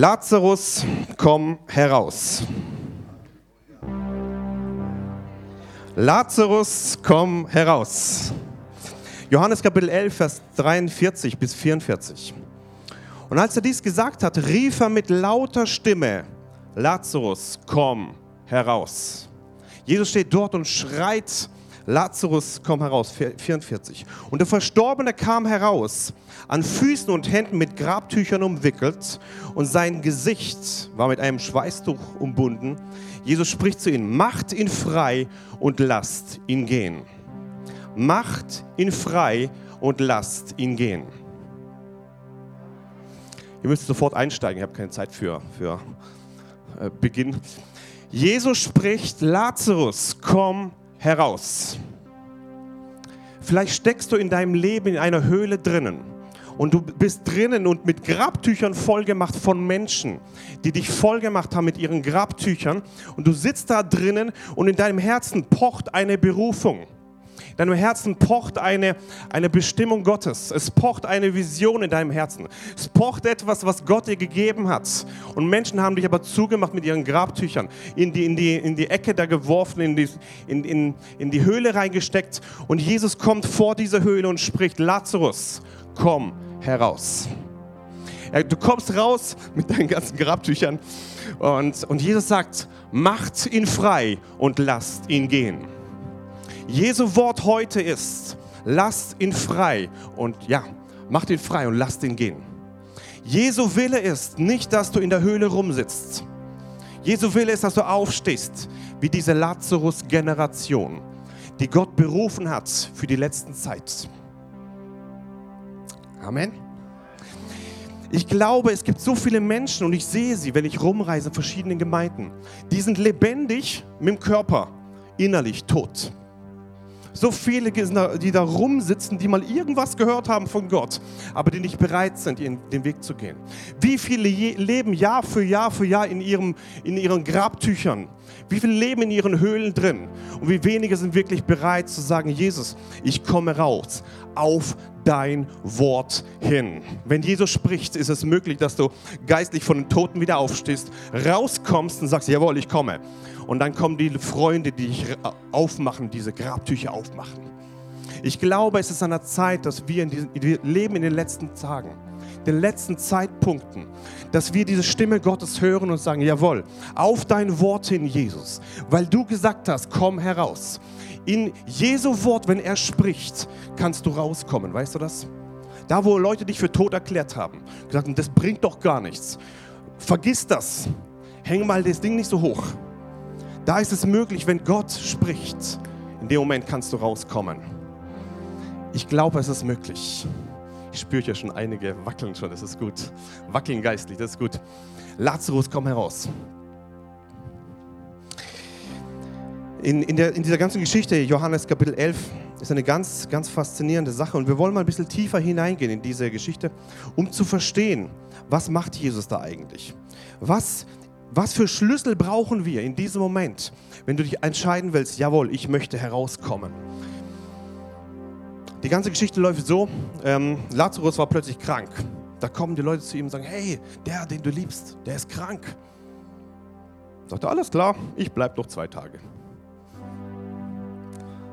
Lazarus, komm heraus. Lazarus, komm heraus. Johannes Kapitel 11, Vers 43 bis 44. Und als er dies gesagt hat, rief er mit lauter Stimme, Lazarus, komm heraus. Jesus steht dort und schreit, Lazarus, komm heraus, 44. Und der Verstorbene kam heraus, an Füßen und Händen mit Grabtüchern umwickelt und sein Gesicht war mit einem Schweißtuch umbunden. Jesus spricht zu ihnen, macht ihn frei und lasst ihn gehen. Macht ihn frei und lasst ihn gehen. Ihr müsst sofort einsteigen, ich habe keine Zeit für, für äh, Beginn. Jesus spricht, Lazarus, komm heraus. Vielleicht steckst du in deinem Leben in einer Höhle drinnen und du bist drinnen und mit Grabtüchern vollgemacht von Menschen, die dich vollgemacht haben mit ihren Grabtüchern und du sitzt da drinnen und in deinem Herzen pocht eine Berufung deinem Herzen pocht eine, eine Bestimmung Gottes. Es pocht eine Vision in deinem Herzen. Es pocht etwas, was Gott dir gegeben hat. Und Menschen haben dich aber zugemacht mit ihren Grabtüchern, in die, in die, in die Ecke da geworfen, in die, in, in, in die Höhle reingesteckt. Und Jesus kommt vor diese Höhle und spricht, Lazarus, komm heraus. Du kommst raus mit deinen ganzen Grabtüchern und, und Jesus sagt, macht ihn frei und lasst ihn gehen. Jesu Wort heute ist, lasst ihn frei und ja, macht ihn frei und lasst ihn gehen. Jesu Wille ist nicht, dass du in der Höhle rumsitzt. Jesu Wille ist, dass du aufstehst, wie diese Lazarus-Generation, die Gott berufen hat für die letzten Zeit. Amen. Ich glaube, es gibt so viele Menschen und ich sehe sie, wenn ich rumreise in verschiedenen Gemeinden. Die sind lebendig mit dem Körper, innerlich tot. So viele, die da rumsitzen, die mal irgendwas gehört haben von Gott, aber die nicht bereit sind, den Weg zu gehen. Wie viele leben Jahr für Jahr für Jahr in, ihrem, in ihren Grabtüchern? Wie viele leben in ihren Höhlen drin? Und wie wenige sind wirklich bereit zu sagen, Jesus, ich komme raus auf dein Wort hin. Wenn Jesus spricht, ist es möglich, dass du geistlich von den Toten wieder aufstehst, rauskommst und sagst, jawohl, ich komme. Und dann kommen die Freunde, die dich aufmachen, diese Grabtücher aufmachen. Ich glaube, es ist an der Zeit, dass wir, in diesem, wir leben in den letzten Tagen, den letzten Zeitpunkten, dass wir diese Stimme Gottes hören und sagen, jawohl, auf dein Wort hin, Jesus, weil du gesagt hast, komm heraus. In Jesu Wort, wenn er spricht, kannst du rauskommen, weißt du das? Da, wo Leute dich für tot erklärt haben, gesagt haben, das bringt doch gar nichts. Vergiss das. Häng mal das Ding nicht so hoch. Da ist es möglich, wenn Gott spricht, in dem Moment kannst du rauskommen. Ich glaube, es ist möglich. Ich spüre ja schon einige wackeln schon, das ist gut. Wackeln geistlich, das ist gut. Lazarus, komm heraus. In, in, der, in dieser ganzen Geschichte, Johannes Kapitel 11, ist eine ganz, ganz faszinierende Sache. Und wir wollen mal ein bisschen tiefer hineingehen in diese Geschichte, um zu verstehen, was macht Jesus da eigentlich? Was was für Schlüssel brauchen wir in diesem Moment, wenn du dich entscheiden willst, jawohl, ich möchte herauskommen? Die ganze Geschichte läuft so, ähm, Lazarus war plötzlich krank. Da kommen die Leute zu ihm und sagen, hey, der, den du liebst, der ist krank. Sagt er, alles klar, ich bleibe noch zwei Tage.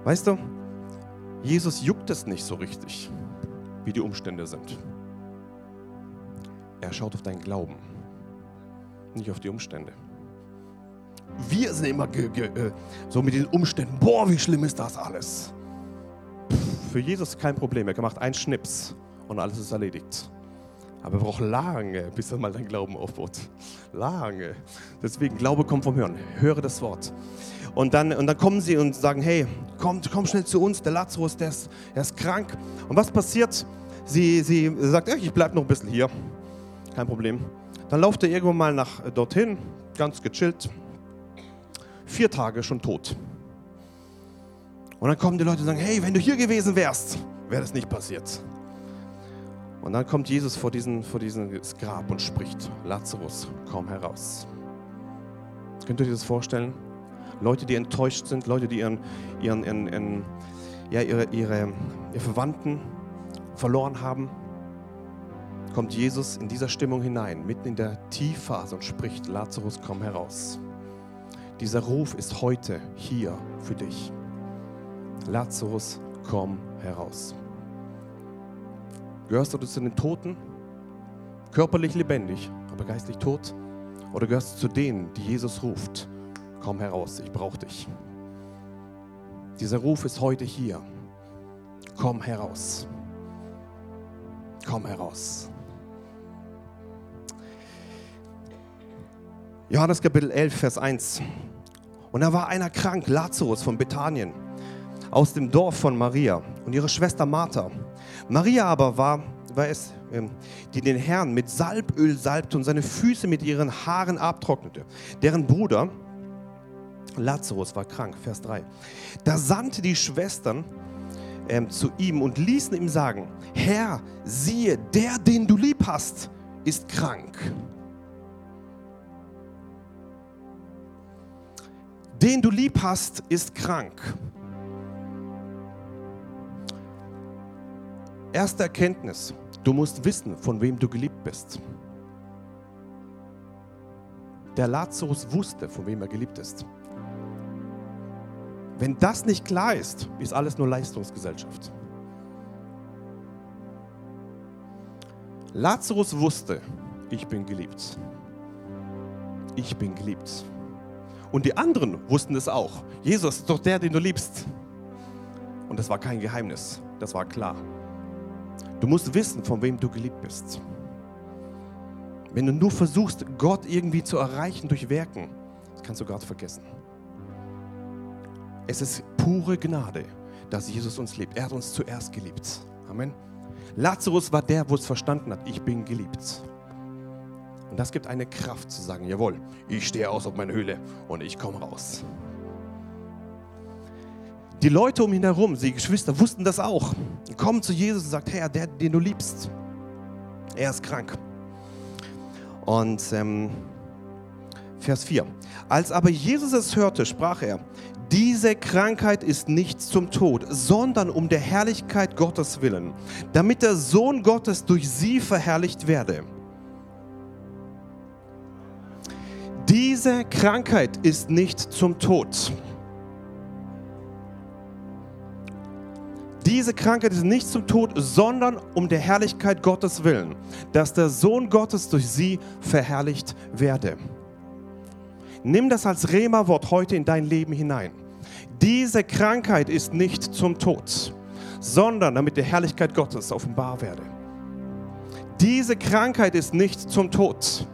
Weißt du, Jesus juckt es nicht so richtig, wie die Umstände sind. Er schaut auf deinen Glauben nicht auf die Umstände. Wir sind immer äh, so mit den Umständen, boah, wie schlimm ist das alles. Pff, für Jesus kein Problem, er macht einen Schnips und alles ist erledigt. Aber er braucht lange, bis er mal dein Glauben aufbaut. Lange. Deswegen, Glaube kommt vom Hören. Höre das Wort. Und dann, und dann kommen sie und sagen, hey, komm, komm schnell zu uns, der Lazarus, der ist, der ist krank. Und was passiert? Sie, sie sagt, ich bleibe noch ein bisschen hier. Kein Problem. Dann lauft er irgendwann mal nach äh, dorthin, ganz gechillt. Vier Tage schon tot. Und dann kommen die Leute und sagen, hey, wenn du hier gewesen wärst, wäre das nicht passiert. Und dann kommt Jesus vor diesen, vor diesen Grab und spricht, Lazarus, komm heraus. Könnt ihr euch das vorstellen? Leute, die enttäuscht sind, Leute, die ihren, ihren, ihren, ihren ja, ihre, ihre, ihre Verwandten verloren haben, kommt Jesus in dieser Stimmung hinein, mitten in der Tiefphase und spricht, Lazarus, komm heraus. Dieser Ruf ist heute hier für dich. Lazarus, komm heraus. Gehörst du zu den Toten? Körperlich lebendig, aber geistlich tot? Oder gehörst du zu denen, die Jesus ruft? Komm heraus, ich brauche dich. Dieser Ruf ist heute hier. Komm heraus. Komm heraus. Johannes Kapitel 11, Vers 1. Und da war einer krank, Lazarus von Bethanien, aus dem Dorf von Maria und ihre Schwester Martha. Maria aber war, war es, ähm, die den Herrn mit Salböl salbte und seine Füße mit ihren Haaren abtrocknete. Deren Bruder Lazarus war krank, Vers 3. Da sandte die Schwestern ähm, zu ihm und ließen ihm sagen, Herr, siehe, der, den du lieb hast, ist krank. Den du lieb hast, ist krank. Erste Erkenntnis, du musst wissen, von wem du geliebt bist. Der Lazarus wusste, von wem er geliebt ist. Wenn das nicht klar ist, ist alles nur Leistungsgesellschaft. Lazarus wusste, ich bin geliebt. Ich bin geliebt. Und die anderen wussten es auch. Jesus ist doch der, den du liebst. Und das war kein Geheimnis, das war klar. Du musst wissen, von wem du geliebt bist. Wenn du nur versuchst, Gott irgendwie zu erreichen durch Werken, das kannst du Gott vergessen. Es ist pure Gnade, dass Jesus uns liebt. Er hat uns zuerst geliebt. Amen. Lazarus war der, wo es verstanden hat, ich bin geliebt. Und das gibt eine Kraft zu sagen, jawohl, ich stehe aus auf meine Höhle und ich komme raus. Die Leute um ihn herum, die Geschwister, wussten das auch. Die kommen zu Jesus und sagen, Herr, der, den du liebst, er ist krank. Und ähm, Vers 4. Als aber Jesus es hörte, sprach er, diese Krankheit ist nicht zum Tod, sondern um der Herrlichkeit Gottes willen, damit der Sohn Gottes durch sie verherrlicht werde. Diese Krankheit ist nicht zum Tod. Diese Krankheit ist nicht zum Tod, sondern um der Herrlichkeit Gottes willen, dass der Sohn Gottes durch sie verherrlicht werde. Nimm das als Rema-Wort heute in dein Leben hinein. Diese Krankheit ist nicht zum Tod, sondern damit die Herrlichkeit Gottes offenbar werde. Diese Krankheit ist nicht zum Tod,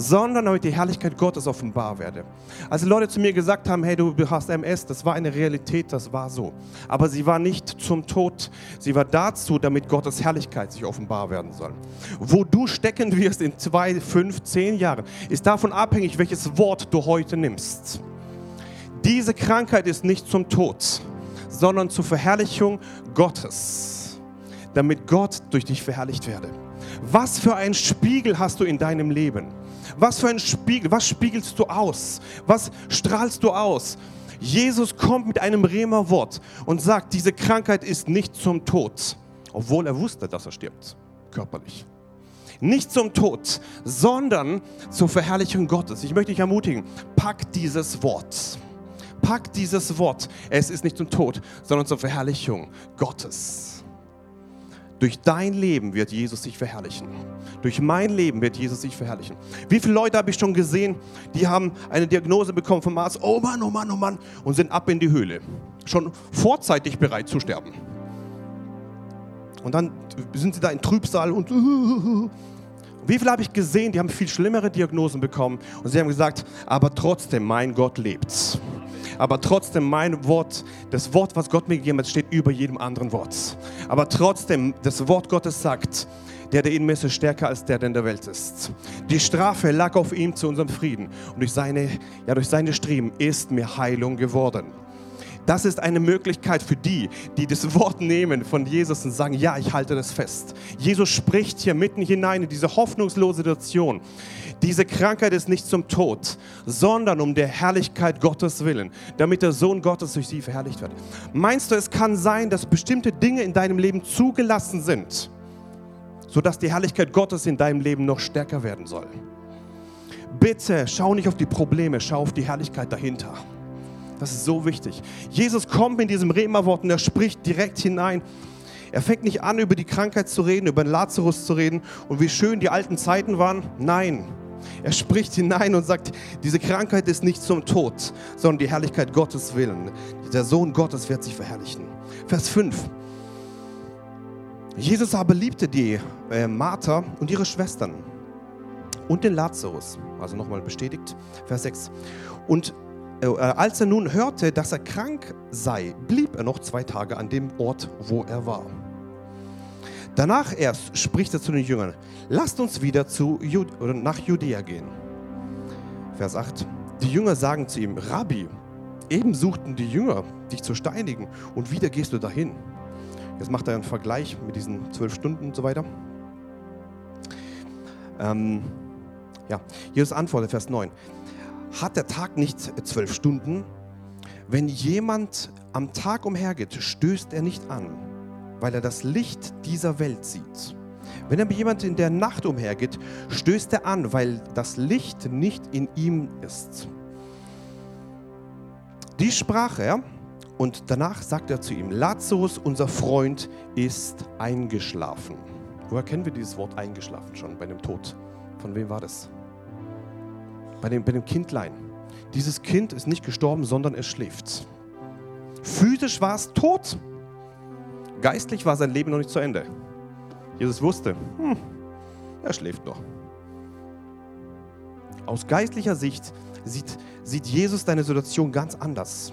sondern damit die Herrlichkeit Gottes offenbar werde. Als Leute zu mir gesagt haben, hey, du hast MS, das war eine Realität, das war so. Aber sie war nicht zum Tod, sie war dazu, damit Gottes Herrlichkeit sich offenbar werden soll. Wo du stecken wirst in zwei, fünf, zehn Jahren, ist davon abhängig, welches Wort du heute nimmst. Diese Krankheit ist nicht zum Tod, sondern zur Verherrlichung Gottes, damit Gott durch dich verherrlicht werde. Was für ein Spiegel hast du in deinem Leben? Was für ein Spiegel, was spiegelst du aus? Was strahlst du aus? Jesus kommt mit einem Rema-Wort und sagt, diese Krankheit ist nicht zum Tod, obwohl er wusste, dass er stirbt, körperlich. Nicht zum Tod, sondern zur Verherrlichung Gottes. Ich möchte dich ermutigen, pack dieses Wort. Pack dieses Wort. Es ist nicht zum Tod, sondern zur Verherrlichung Gottes. Durch dein Leben wird Jesus sich verherrlichen. Durch mein Leben wird Jesus sich verherrlichen. Wie viele Leute habe ich schon gesehen, die haben eine Diagnose bekommen vom Arzt, oh Mann, oh Mann, oh Mann, und sind ab in die Höhle. Schon vorzeitig bereit zu sterben. Und dann sind sie da in Trübsal und wie viele habe ich gesehen, die haben viel schlimmere Diagnosen bekommen und sie haben gesagt, aber trotzdem, mein Gott lebt aber trotzdem mein Wort, das Wort, was Gott mir gegeben hat, steht über jedem anderen Wort. Aber trotzdem, das Wort Gottes sagt, der, der in mir ist, ist stärker als der, der in der Welt ist. Die Strafe lag auf ihm zu unserem Frieden und durch seine, ja, durch seine Striemen ist mir Heilung geworden. Das ist eine Möglichkeit für die, die das Wort nehmen von Jesus und sagen, ja, ich halte das fest. Jesus spricht hier mitten hinein in diese hoffnungslose Situation. Diese Krankheit ist nicht zum Tod, sondern um der Herrlichkeit Gottes willen, damit der Sohn Gottes durch sie verherrlicht wird. Meinst du, es kann sein, dass bestimmte Dinge in deinem Leben zugelassen sind? sodass die Herrlichkeit Gottes in deinem Leben noch stärker werden soll. Bitte schau nicht auf die Probleme, schau auf die Herrlichkeit dahinter. Das ist so wichtig. Jesus kommt mit diesem Rema-Wort und er spricht direkt hinein. Er fängt nicht an, über die Krankheit zu reden, über den Lazarus zu reden und wie schön die alten Zeiten waren. Nein, er spricht hinein und sagt, diese Krankheit ist nicht zum Tod, sondern die Herrlichkeit Gottes willen. Der Sohn Gottes wird sich verherrlichen. Vers 5. Jesus aber liebte die äh, Martha und ihre Schwestern und den Lazarus. Also nochmal bestätigt, Vers 6. Und als er nun hörte, dass er krank sei, blieb er noch zwei Tage an dem Ort, wo er war. Danach erst spricht er zu den Jüngern, lasst uns wieder zu Jud oder nach Judäa gehen. Vers 8. Die Jünger sagen zu ihm, Rabbi, eben suchten die Jünger, dich zu steinigen und wieder gehst du dahin. Jetzt macht er einen Vergleich mit diesen zwölf Stunden und so weiter. Ähm, ja, Jesus antwortet, Vers 9. Hat der Tag nicht zwölf Stunden? Wenn jemand am Tag umhergeht, stößt er nicht an, weil er das Licht dieser Welt sieht. Wenn aber jemand in der Nacht umhergeht, stößt er an, weil das Licht nicht in ihm ist. Dies sprach er und danach sagt er zu ihm, Lazarus, unser Freund, ist eingeschlafen. Woher kennen wir dieses Wort eingeschlafen schon bei dem Tod? Von wem war das? Bei dem, bei dem Kindlein. Dieses Kind ist nicht gestorben, sondern es schläft. Physisch war es tot. Geistlich war sein Leben noch nicht zu Ende. Jesus wusste, hm, er schläft noch. Aus geistlicher Sicht sieht, sieht Jesus deine Situation ganz anders.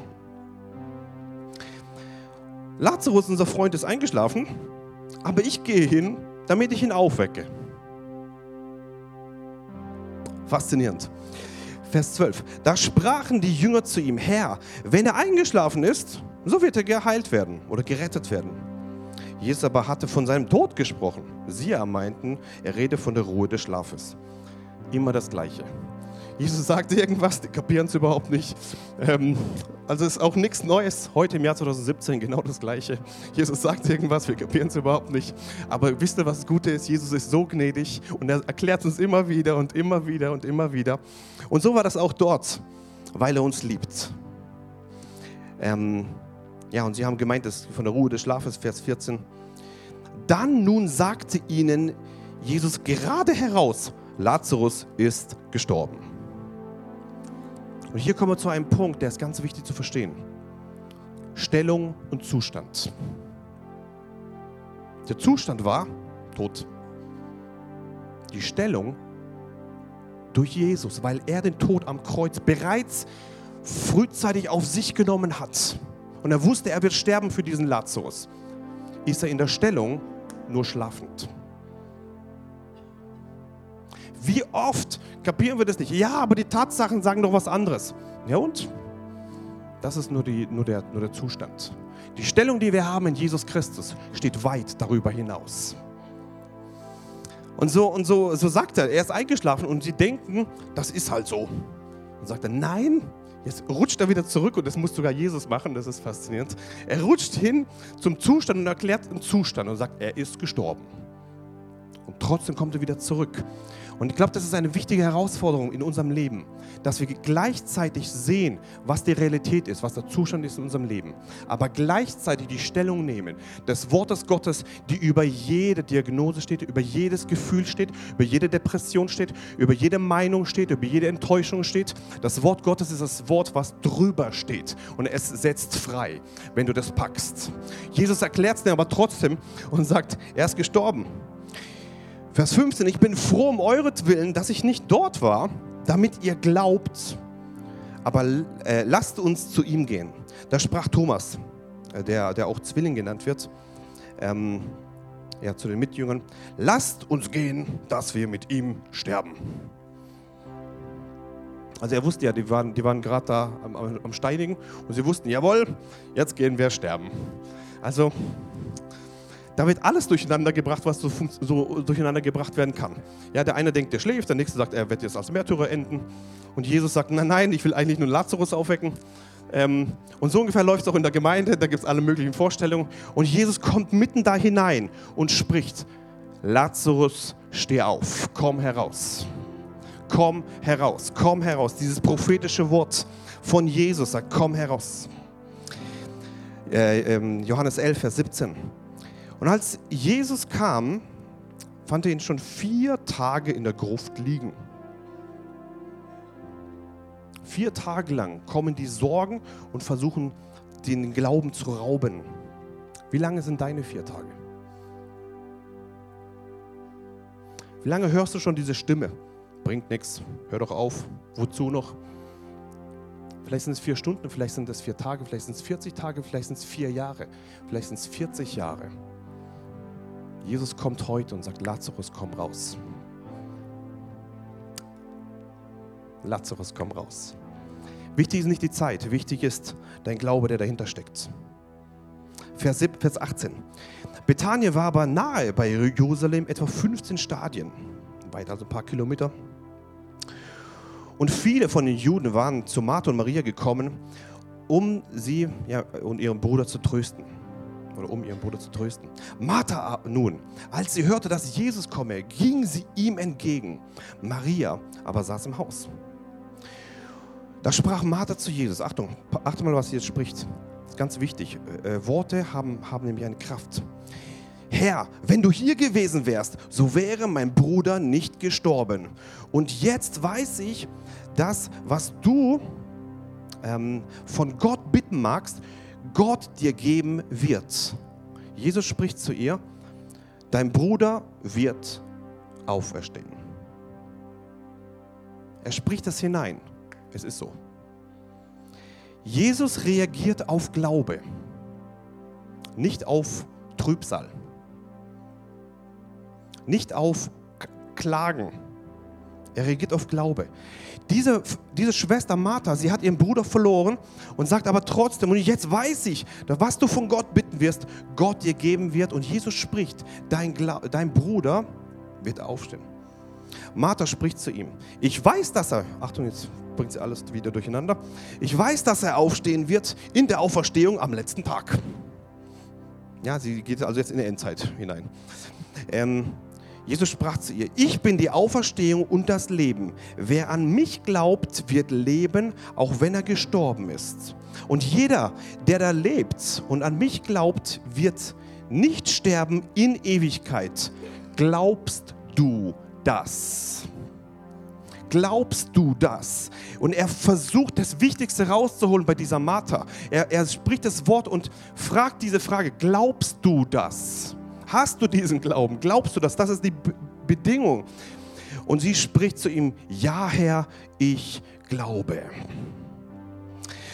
Lazarus, unser Freund, ist eingeschlafen, aber ich gehe hin, damit ich ihn aufwecke. Faszinierend. Vers 12. Da sprachen die Jünger zu ihm, Herr, wenn er eingeschlafen ist, so wird er geheilt werden oder gerettet werden. Jesus aber hatte von seinem Tod gesprochen. Sie meinten, er rede von der Ruhe des Schlafes. Immer das Gleiche. Jesus sagte irgendwas, die kapieren es überhaupt nicht. Ähm, also ist auch nichts Neues. Heute im Jahr 2017 genau das Gleiche. Jesus sagt irgendwas, wir kapieren es überhaupt nicht. Aber wisst ihr, was das Gute ist? Jesus ist so gnädig und er erklärt uns immer wieder und immer wieder und immer wieder. Und so war das auch dort, weil er uns liebt. Ähm, ja, und sie haben gemeint, das von der Ruhe des Schlafes, Vers 14. Dann nun sagte ihnen Jesus gerade heraus, Lazarus ist gestorben. Und hier kommen wir zu einem Punkt, der ist ganz wichtig zu verstehen. Stellung und Zustand. Der Zustand war tot. Die Stellung durch Jesus, weil er den Tod am Kreuz bereits frühzeitig auf sich genommen hat. Und er wusste, er wird sterben für diesen Lazarus. Ist er in der Stellung nur schlafend. Wie oft kapieren wir das nicht? Ja, aber die Tatsachen sagen doch was anderes. Ja und? Das ist nur, die, nur, der, nur der Zustand. Die Stellung, die wir haben in Jesus Christus, steht weit darüber hinaus. Und so, und so, so sagt er, er ist eingeschlafen und sie denken, das ist halt so. Und sagt er, nein, jetzt rutscht er wieder zurück und das muss sogar Jesus machen, das ist faszinierend. Er rutscht hin zum Zustand und erklärt den Zustand und sagt, er ist gestorben. Und trotzdem kommt er wieder zurück. Und ich glaube, das ist eine wichtige Herausforderung in unserem Leben, dass wir gleichzeitig sehen, was die Realität ist, was der Zustand ist in unserem Leben, aber gleichzeitig die Stellung nehmen des Wortes Gottes, die über jede Diagnose steht, über jedes Gefühl steht, über jede Depression steht, über jede Meinung steht, über jede Enttäuschung steht. Das Wort Gottes ist das Wort, was drüber steht und es setzt frei, wenn du das packst. Jesus erklärt es dir aber trotzdem und sagt, er ist gestorben. Vers 15, ich bin froh um euretwillen, dass ich nicht dort war, damit ihr glaubt. Aber äh, lasst uns zu ihm gehen. Da sprach Thomas, äh, der, der auch Zwilling genannt wird, ähm, ja, zu den Mitjüngern, lasst uns gehen, dass wir mit ihm sterben. Also er wusste ja, die waren, die waren gerade da am, am Steinigen und sie wussten, jawohl, jetzt gehen wir sterben. Also da wird alles durcheinander gebracht, was so, so, durcheinander gebracht werden kann. Ja, der eine denkt, der schläft, der nächste sagt, er wird jetzt als Märtyrer enden. Und Jesus sagt, nein, nein, ich will eigentlich nur Lazarus aufwecken. Ähm, und so ungefähr läuft es auch in der Gemeinde, da gibt es alle möglichen Vorstellungen. Und Jesus kommt mitten da hinein und spricht, Lazarus, steh auf, komm heraus. Komm heraus, komm heraus. Dieses prophetische Wort von Jesus sagt, komm heraus. Äh, ähm, Johannes 11, Vers 17. Und als Jesus kam, fand er ihn schon vier Tage in der Gruft liegen. Vier Tage lang kommen die Sorgen und versuchen, den Glauben zu rauben. Wie lange sind deine vier Tage? Wie lange hörst du schon diese Stimme? Bringt nichts, hör doch auf. Wozu noch? Vielleicht sind es vier Stunden, vielleicht sind es vier Tage, vielleicht sind es 40 Tage, vielleicht sind es vier Jahre, vielleicht sind es 40 Jahre. Jesus kommt heute und sagt, Lazarus, komm raus. Lazarus, komm raus. Wichtig ist nicht die Zeit, wichtig ist dein Glaube, der dahinter steckt. Vers, 7, Vers 18. Bethanien war aber nahe bei Jerusalem, etwa 15 Stadien, weit also ein paar Kilometer. Und viele von den Juden waren zu Martha und Maria gekommen, um sie ja, und ihren Bruder zu trösten. Oder um ihren Bruder zu trösten. Martha nun, als sie hörte, dass Jesus komme, ging sie ihm entgegen. Maria aber saß im Haus. Da sprach Martha zu Jesus. Achtung, achte mal, was sie jetzt spricht. Das ist ganz wichtig. Äh, Worte haben, haben nämlich eine Kraft. Herr, wenn du hier gewesen wärst, so wäre mein Bruder nicht gestorben. Und jetzt weiß ich, dass was du ähm, von Gott bitten magst, Gott dir geben wird. Jesus spricht zu ihr, dein Bruder wird auferstehen. Er spricht das hinein. Es ist so. Jesus reagiert auf Glaube, nicht auf Trübsal, nicht auf Klagen. Er reagiert auf Glaube. Diese, diese Schwester Martha, sie hat ihren Bruder verloren und sagt aber trotzdem, und jetzt weiß ich, was du von Gott bitten wirst, Gott dir geben wird. Und Jesus spricht, dein, dein Bruder wird aufstehen. Martha spricht zu ihm, ich weiß, dass er, Achtung, jetzt bringt sie alles wieder durcheinander. Ich weiß, dass er aufstehen wird in der Auferstehung am letzten Tag. Ja, sie geht also jetzt in die Endzeit hinein. Ähm, Jesus sprach zu ihr, ich bin die Auferstehung und das Leben. Wer an mich glaubt, wird leben, auch wenn er gestorben ist. Und jeder, der da lebt und an mich glaubt, wird nicht sterben in Ewigkeit. Glaubst du das? Glaubst du das? Und er versucht, das Wichtigste rauszuholen bei dieser Martha. Er, er spricht das Wort und fragt diese Frage, glaubst du das? Hast du diesen Glauben? Glaubst du das? Das ist die B Bedingung. Und sie spricht zu ihm, ja Herr, ich glaube.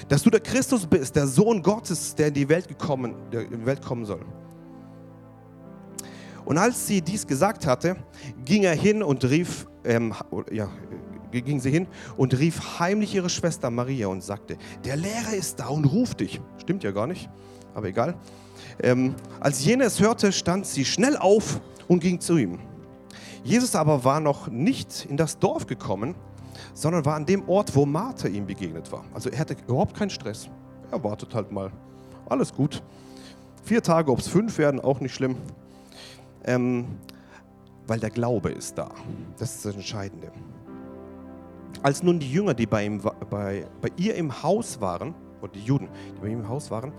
Dass du der Christus bist, der Sohn Gottes, der in die Welt, gekommen, der in die Welt kommen soll. Und als sie dies gesagt hatte, ging er hin und rief, ähm, ja, ging sie hin und rief heimlich ihre Schwester Maria und sagte, der Lehrer ist da und ruft dich. Stimmt ja gar nicht, aber egal. Ähm, als jene es hörte, stand sie schnell auf und ging zu ihm. Jesus aber war noch nicht in das Dorf gekommen, sondern war an dem Ort, wo Martha ihm begegnet war. Also er hatte überhaupt keinen Stress. Er wartet halt mal. Alles gut. Vier Tage, ob es fünf werden, auch nicht schlimm. Ähm, weil der Glaube ist da. Das ist das Entscheidende. Als nun die Jünger, die bei, ihm, bei, bei ihr im Haus waren, oder die Juden, die bei ihm im Haus waren,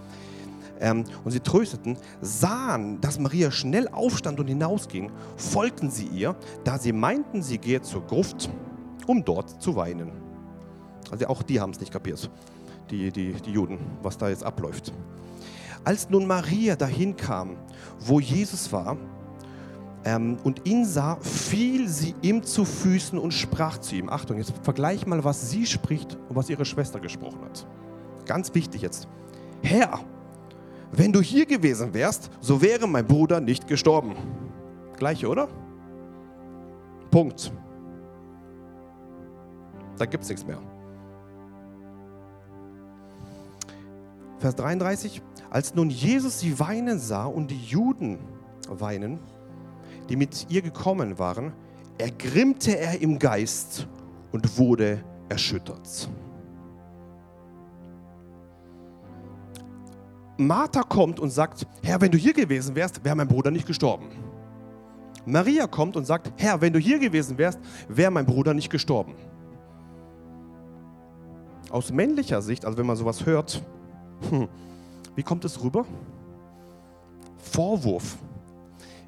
ähm, und sie trösteten, sahen, dass Maria schnell aufstand und hinausging, folgten sie ihr, da sie meinten, sie gehe zur Gruft, um dort zu weinen. Also auch die haben es nicht kapiert, die, die, die Juden, was da jetzt abläuft. Als nun Maria dahin kam, wo Jesus war, ähm, und ihn sah, fiel sie ihm zu Füßen und sprach zu ihm. Achtung, jetzt vergleich mal, was sie spricht und was ihre Schwester gesprochen hat. Ganz wichtig jetzt. Herr, wenn du hier gewesen wärst, so wäre mein Bruder nicht gestorben. Gleiche, oder? Punkt. Da gibt es nichts mehr. Vers 33. Als nun Jesus sie weinen sah und die Juden weinen, die mit ihr gekommen waren, ergrimmte er im Geist und wurde erschüttert. Martha kommt und sagt, Herr, wenn du hier gewesen wärst, wäre mein Bruder nicht gestorben. Maria kommt und sagt, Herr, wenn du hier gewesen wärst, wäre mein Bruder nicht gestorben. Aus männlicher Sicht, also wenn man sowas hört, hm, wie kommt es rüber? Vorwurf.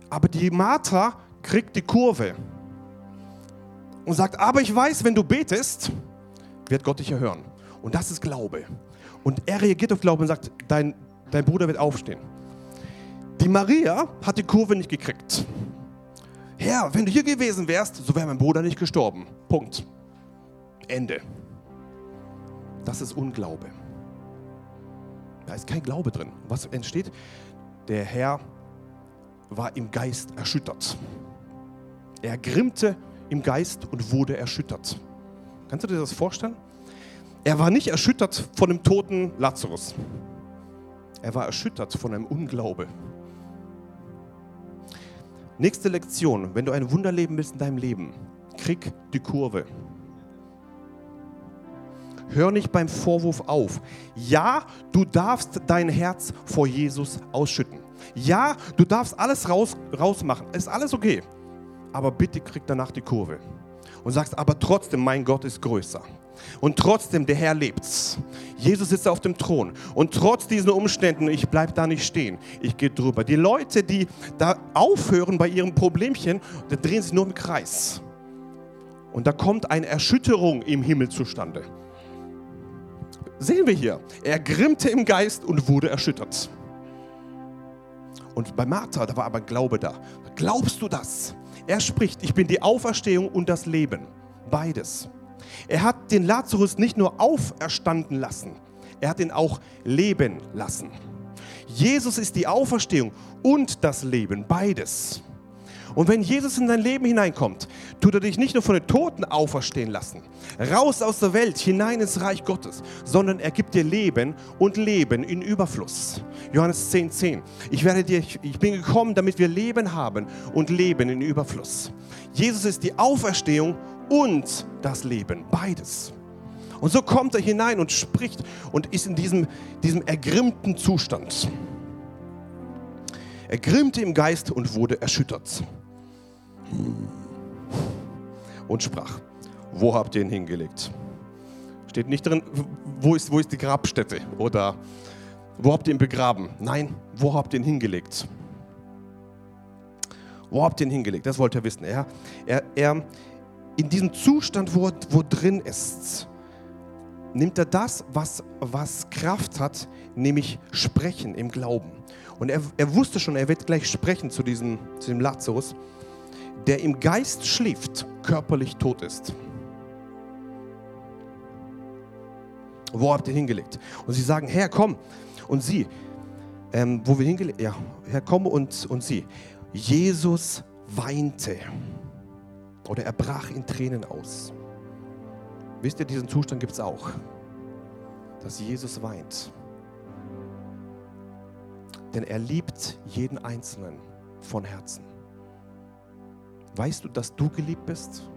Aber die Martha kriegt die Kurve und sagt, aber ich weiß, wenn du betest, wird Gott dich erhören. Und das ist Glaube. Und er reagiert auf Glaube und sagt, dein, dein Bruder wird aufstehen. Die Maria hat die Kurve nicht gekriegt. Herr, wenn du hier gewesen wärst, so wäre mein Bruder nicht gestorben. Punkt. Ende. Das ist Unglaube. Da ist kein Glaube drin. Was entsteht? Der Herr war im Geist erschüttert. Er grimmte im Geist und wurde erschüttert. Kannst du dir das vorstellen? Er war nicht erschüttert von dem toten Lazarus. Er war erschüttert von einem Unglaube. Nächste Lektion, wenn du ein Wunder leben willst in deinem Leben, krieg die Kurve. Hör nicht beim Vorwurf auf. Ja, du darfst dein Herz vor Jesus ausschütten. Ja, du darfst alles raus, rausmachen. Ist alles okay. Aber bitte krieg danach die Kurve. Und sagst, aber trotzdem, mein Gott ist größer. Und trotzdem, der Herr lebt's. Jesus sitzt auf dem Thron. Und trotz diesen Umständen, ich bleibe da nicht stehen. Ich gehe drüber. Die Leute, die da aufhören bei ihrem Problemchen, die drehen sich nur im Kreis. Und da kommt eine Erschütterung im Himmel zustande. Sehen wir hier. Er grimmte im Geist und wurde erschüttert. Und bei Martha, da war aber Glaube da. Glaubst du das? Er spricht, ich bin die Auferstehung und das Leben. Beides. Er hat den Lazarus nicht nur auferstanden lassen, er hat ihn auch leben lassen. Jesus ist die Auferstehung und das Leben, beides. Und wenn Jesus in dein Leben hineinkommt, tut er dich nicht nur von den Toten auferstehen lassen, raus aus der Welt, hinein ins Reich Gottes, sondern er gibt dir Leben und Leben in Überfluss. Johannes 10, 10. Ich, werde dir, ich bin gekommen, damit wir Leben haben und Leben in Überfluss. Jesus ist die Auferstehung und das Leben, beides. Und so kommt er hinein und spricht und ist in diesem, diesem ergrimmten Zustand. Er grimmte im Geist und wurde erschüttert und sprach, wo habt ihr ihn hingelegt? Steht nicht drin, wo ist, wo ist die Grabstätte oder wo habt ihr ihn begraben? Nein, wo habt ihr ihn hingelegt? Wo habt ihr ihn hingelegt? Das wollte er wissen. Er, er, er in diesem Zustand, wo, wo drin ist, nimmt er das, was, was Kraft hat, nämlich sprechen im Glauben. Und er, er wusste schon, er wird gleich sprechen zu diesem, zu dem Lazarus der im Geist schläft, körperlich tot ist. Wo habt ihr hingelegt? Und sie sagen, Herr, komm. Und sie, ähm, wo wir hingelegt, ja, Herr, komm und, und sie. Jesus weinte. Oder er brach in Tränen aus. Wisst ihr, diesen Zustand gibt es auch. Dass Jesus weint. Denn er liebt jeden Einzelnen von Herzen. Weißt du, dass du geliebt bist?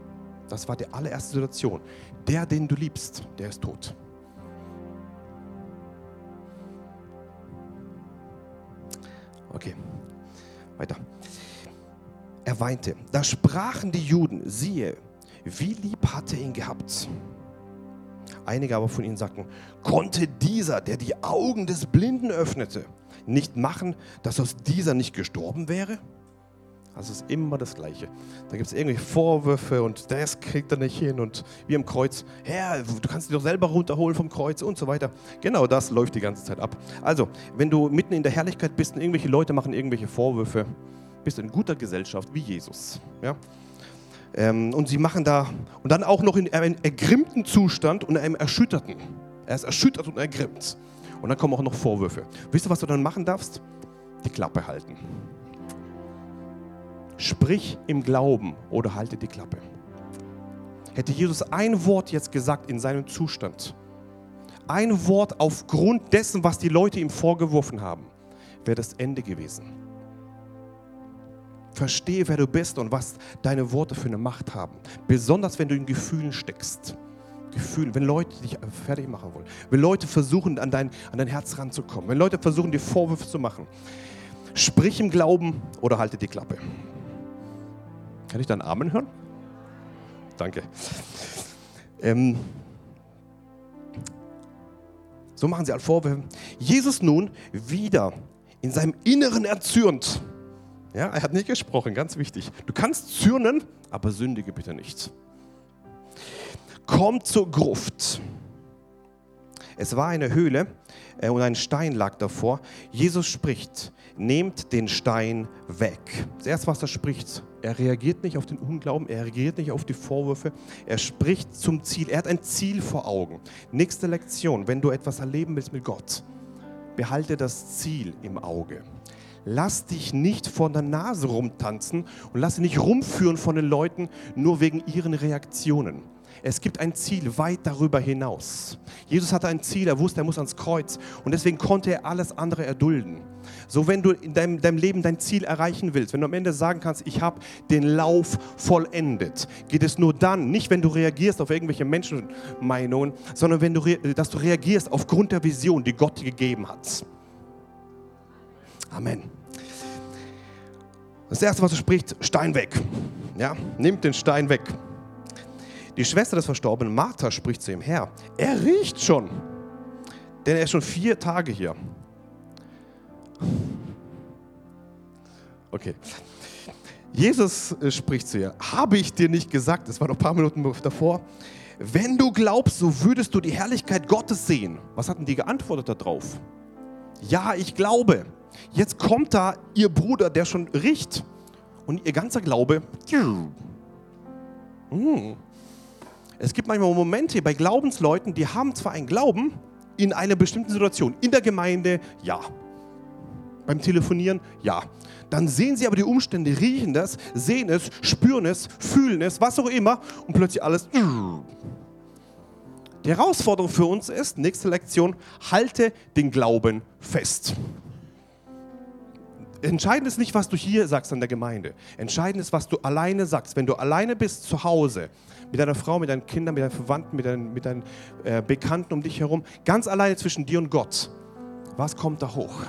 Das war die allererste Situation. Der, den du liebst, der ist tot. Okay, weiter. Er weinte. Da sprachen die Juden, siehe, wie lieb hatte er ihn gehabt. Einige aber von ihnen sagten, konnte dieser, der die Augen des Blinden öffnete, nicht machen, dass aus dieser nicht gestorben wäre? Also es ist immer das Gleiche. Da gibt es irgendwelche Vorwürfe und das kriegt er nicht hin und wie im Kreuz, Herr, du kannst dich doch selber runterholen vom Kreuz und so weiter. Genau das läuft die ganze Zeit ab. Also, wenn du mitten in der Herrlichkeit bist und irgendwelche Leute machen irgendwelche Vorwürfe, bist du in guter Gesellschaft wie Jesus. Ja? Ähm, und sie machen da, und dann auch noch in einem ergrimmten Zustand und einem erschütterten. Er ist erschüttert und ergrimmt. Und dann kommen auch noch Vorwürfe. Wisst ihr, was du dann machen darfst? Die Klappe halten. Sprich im Glauben oder halte die Klappe. Hätte Jesus ein Wort jetzt gesagt in seinem Zustand, ein Wort aufgrund dessen, was die Leute ihm vorgeworfen haben, wäre das Ende gewesen. Verstehe, wer du bist und was deine Worte für eine Macht haben. Besonders wenn du in Gefühlen steckst. Gefühlen, wenn Leute dich fertig machen wollen, wenn Leute versuchen, an dein, an dein Herz ranzukommen, wenn Leute versuchen, dir Vorwürfe zu machen. Sprich im Glauben oder halte die Klappe. Kann ich da einen Amen hören? Danke. Ähm, so machen sie alle Vorwürfe. Jesus nun wieder in seinem Inneren erzürnt. Ja, er hat nicht gesprochen, ganz wichtig. Du kannst zürnen, aber sündige bitte nicht. Kommt zur Gruft. Es war eine Höhle äh, und ein Stein lag davor. Jesus spricht, nehmt den Stein weg. Das erste, was er spricht, er reagiert nicht auf den Unglauben, er reagiert nicht auf die Vorwürfe, er spricht zum Ziel, er hat ein Ziel vor Augen. Nächste Lektion, wenn du etwas erleben willst mit Gott, behalte das Ziel im Auge. Lass dich nicht vor der Nase rumtanzen und lass dich nicht rumführen von den Leuten nur wegen ihren Reaktionen. Es gibt ein Ziel weit darüber hinaus. Jesus hatte ein Ziel, er wusste, er muss ans Kreuz und deswegen konnte er alles andere erdulden. So, wenn du in deinem, deinem Leben dein Ziel erreichen willst, wenn du am Ende sagen kannst, ich habe den Lauf vollendet, geht es nur dann, nicht wenn du reagierst auf irgendwelche Menschenmeinungen, sondern wenn du, dass du reagierst aufgrund der Vision, die Gott dir gegeben hat. Amen. Das erste, was er spricht, Stein weg. Ja, nimmt den Stein weg. Die Schwester des Verstorbenen, Martha, spricht zu ihm, Herr, er riecht schon, denn er ist schon vier Tage hier. Okay. Jesus äh, spricht zu ihr, habe ich dir nicht gesagt, das war noch ein paar Minuten davor, wenn du glaubst, so würdest du die Herrlichkeit Gottes sehen. Was hatten die geantwortet darauf? Ja, ich glaube. Jetzt kommt da ihr Bruder, der schon riecht. Und ihr ganzer Glaube, hm, es gibt manchmal Momente bei Glaubensleuten, die haben zwar einen Glauben in einer bestimmten Situation, in der Gemeinde, ja. Beim Telefonieren, ja. Dann sehen sie aber die Umstände, riechen das, sehen es, spüren es, fühlen es, was auch immer und plötzlich alles. Die Herausforderung für uns ist, nächste Lektion, halte den Glauben fest. Entscheidend ist nicht, was du hier sagst an der Gemeinde. Entscheidend ist, was du alleine sagst. Wenn du alleine bist zu Hause, mit deiner Frau, mit deinen Kindern, mit deinen Verwandten, mit deinen, mit deinen äh, Bekannten um dich herum, ganz alleine zwischen dir und Gott. Was kommt da hoch?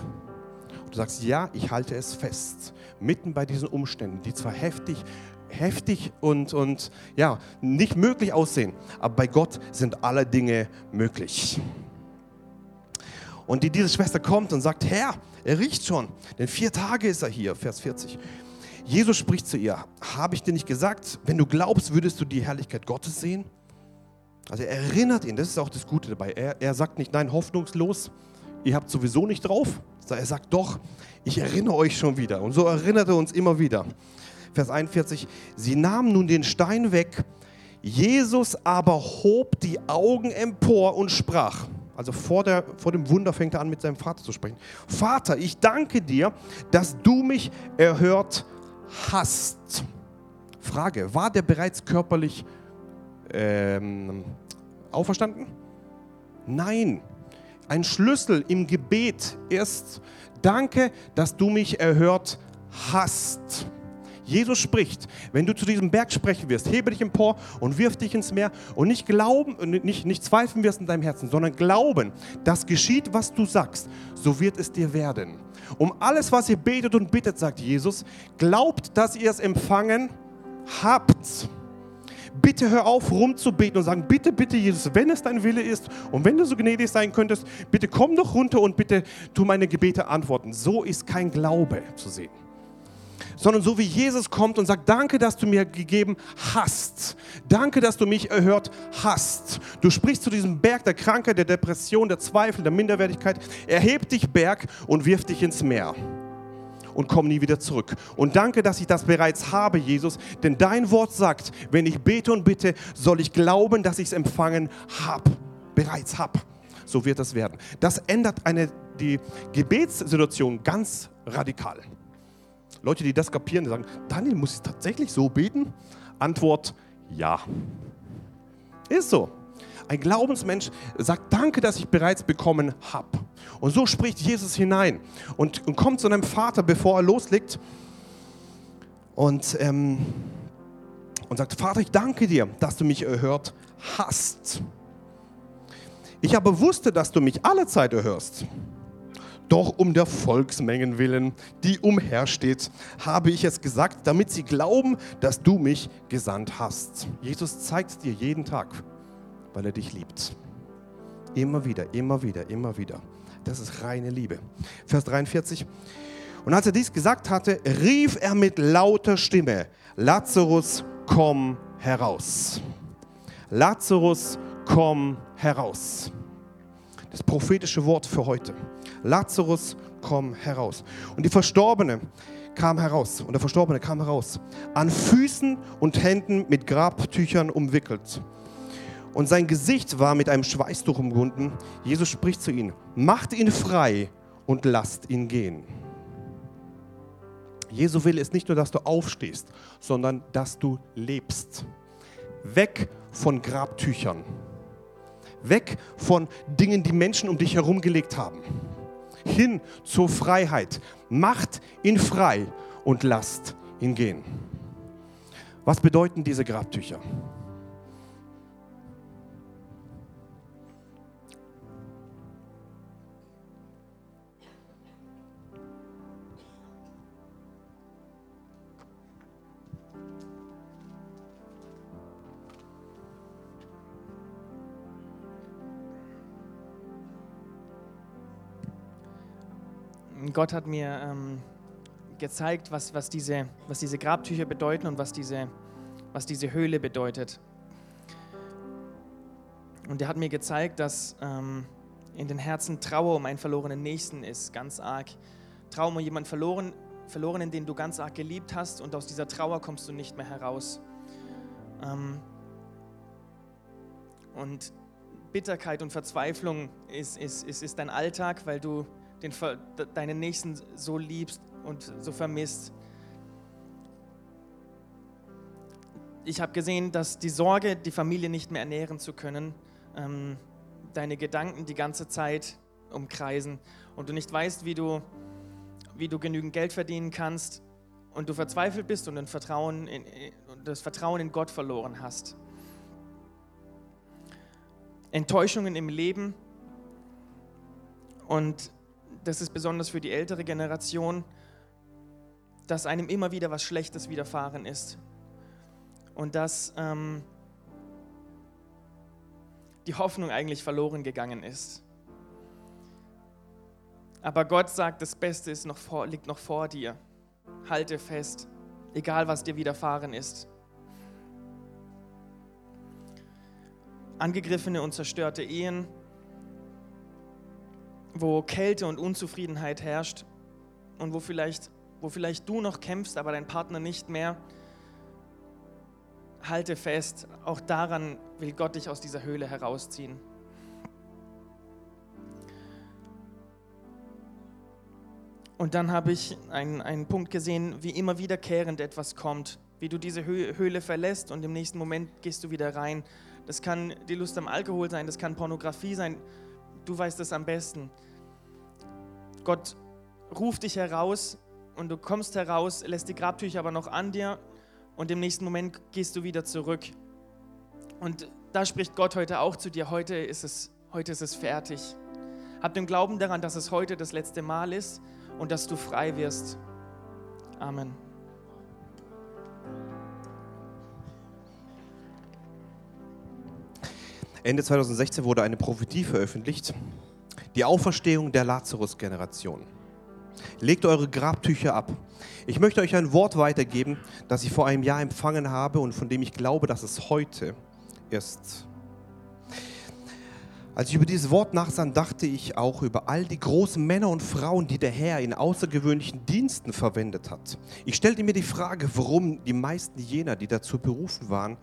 Du sagst, ja, ich halte es fest. Mitten bei diesen Umständen, die zwar heftig, heftig und, und ja, nicht möglich aussehen, aber bei Gott sind alle Dinge möglich. Und die, diese Schwester kommt und sagt, Herr, er riecht schon, denn vier Tage ist er hier, Vers 40. Jesus spricht zu ihr, habe ich dir nicht gesagt, wenn du glaubst, würdest du die Herrlichkeit Gottes sehen? Also er erinnert ihn, das ist auch das Gute dabei. Er, er sagt nicht, nein, hoffnungslos, ihr habt sowieso nicht drauf. Er sagt doch, ich erinnere euch schon wieder. Und so erinnert er uns immer wieder. Vers 41, sie nahmen nun den Stein weg, Jesus aber hob die Augen empor und sprach, also vor, der, vor dem Wunder fängt er an, mit seinem Vater zu sprechen. Vater, ich danke dir, dass du mich erhört hast. Frage, war der bereits körperlich ähm, auferstanden? Nein. Ein Schlüssel im Gebet ist, danke, dass du mich erhört hast. Jesus spricht, wenn du zu diesem Berg sprechen wirst, hebe dich empor und wirf dich ins Meer und nicht glauben, nicht, nicht zweifeln wirst in deinem Herzen, sondern glauben, dass geschieht, was du sagst, so wird es dir werden. Um alles, was ihr betet und bittet, sagt Jesus, glaubt, dass ihr es empfangen habt. Bitte hör auf, rumzubeten und sagen, bitte, bitte, Jesus, wenn es dein Wille ist und wenn du so gnädig sein könntest, bitte komm doch runter und bitte tu meine Gebete antworten. So ist kein Glaube zu sehen sondern so wie Jesus kommt und sagt, danke, dass du mir gegeben hast. Danke, dass du mich erhört hast. Du sprichst zu diesem Berg der Krankheit, der Depression, der Zweifel, der Minderwertigkeit. Erheb dich Berg und wirf dich ins Meer und komm nie wieder zurück. Und danke, dass ich das bereits habe, Jesus, denn dein Wort sagt, wenn ich bete und bitte, soll ich glauben, dass ich es empfangen habe, bereits habe. So wird das werden. Das ändert eine, die Gebetssituation ganz radikal. Leute, die das kapieren, sagen, Daniel, muss ich tatsächlich so beten? Antwort, ja. Ist so. Ein Glaubensmensch sagt, danke, dass ich bereits bekommen habe. Und so spricht Jesus hinein und, und, kommt zu einem Vater, bevor er loslegt und, ähm, und sagt, Vater, ich danke dir, dass du mich erhört hast. Ich aber wusste, dass du mich alle Zeit erhörst. Doch um der Volksmengen willen, die umhersteht, habe ich es gesagt, damit sie glauben, dass du mich gesandt hast. Jesus zeigt dir jeden Tag, weil er dich liebt. Immer wieder, immer wieder, immer wieder. Das ist reine Liebe. Vers 43. Und als er dies gesagt hatte, rief er mit lauter Stimme, Lazarus, komm heraus. Lazarus, komm heraus. Das prophetische Wort für heute. Lazarus, komm heraus. Und die Verstorbene kam heraus. Und der Verstorbene kam heraus. An Füßen und Händen mit Grabtüchern umwickelt. Und sein Gesicht war mit einem Schweißtuch umwunden. Jesus spricht zu ihnen: Macht ihn frei und lasst ihn gehen. Jesu will ist nicht nur, dass du aufstehst, sondern dass du lebst. Weg von Grabtüchern. Weg von Dingen, die Menschen um dich herum gelegt haben. Hin zur Freiheit. Macht ihn frei und lasst ihn gehen. Was bedeuten diese Grabtücher? Gott hat mir ähm, gezeigt, was, was, diese, was diese Grabtücher bedeuten und was diese, was diese Höhle bedeutet. Und er hat mir gezeigt, dass ähm, in den Herzen Trauer um einen verlorenen Nächsten ist, ganz arg. Trauer um jemanden verloren, verlorenen, den du ganz arg geliebt hast und aus dieser Trauer kommst du nicht mehr heraus. Ähm, und Bitterkeit und Verzweiflung ist, ist, ist, ist dein Alltag, weil du den, deinen Nächsten so liebst und so vermisst. Ich habe gesehen, dass die Sorge, die Familie nicht mehr ernähren zu können, ähm, deine Gedanken die ganze Zeit umkreisen und du nicht weißt, wie du, wie du genügend Geld verdienen kannst und du verzweifelt bist und Vertrauen in, das Vertrauen in Gott verloren hast. Enttäuschungen im Leben und das ist besonders für die ältere Generation, dass einem immer wieder was Schlechtes widerfahren ist. Und dass ähm, die Hoffnung eigentlich verloren gegangen ist. Aber Gott sagt, das Beste noch vor, liegt noch vor dir. Halte fest, egal was dir widerfahren ist. Angegriffene und zerstörte Ehen, wo Kälte und Unzufriedenheit herrscht und wo vielleicht, wo vielleicht du noch kämpfst, aber dein Partner nicht mehr, halte fest, auch daran will Gott dich aus dieser Höhle herausziehen. Und dann habe ich einen, einen Punkt gesehen, wie immer wiederkehrend etwas kommt, wie du diese Höhle verlässt und im nächsten Moment gehst du wieder rein. Das kann die Lust am Alkohol sein, das kann Pornografie sein, du weißt es am besten. Gott ruft dich heraus und du kommst heraus, lässt die Grabtücher aber noch an dir und im nächsten Moment gehst du wieder zurück. Und da spricht Gott heute auch zu dir, heute ist es, heute ist es fertig. Hab den Glauben daran, dass es heute das letzte Mal ist und dass du frei wirst. Amen. Ende 2016 wurde eine Prophetie veröffentlicht, die Auferstehung der Lazarus-Generation. Legt eure Grabtücher ab. Ich möchte euch ein Wort weitergeben, das ich vor einem Jahr empfangen habe und von dem ich glaube, dass es heute ist. Als ich über dieses Wort nachsann, dachte ich auch über all die großen Männer und Frauen, die der Herr in außergewöhnlichen Diensten verwendet hat. Ich stellte mir die Frage, warum die meisten jener, die dazu berufen waren,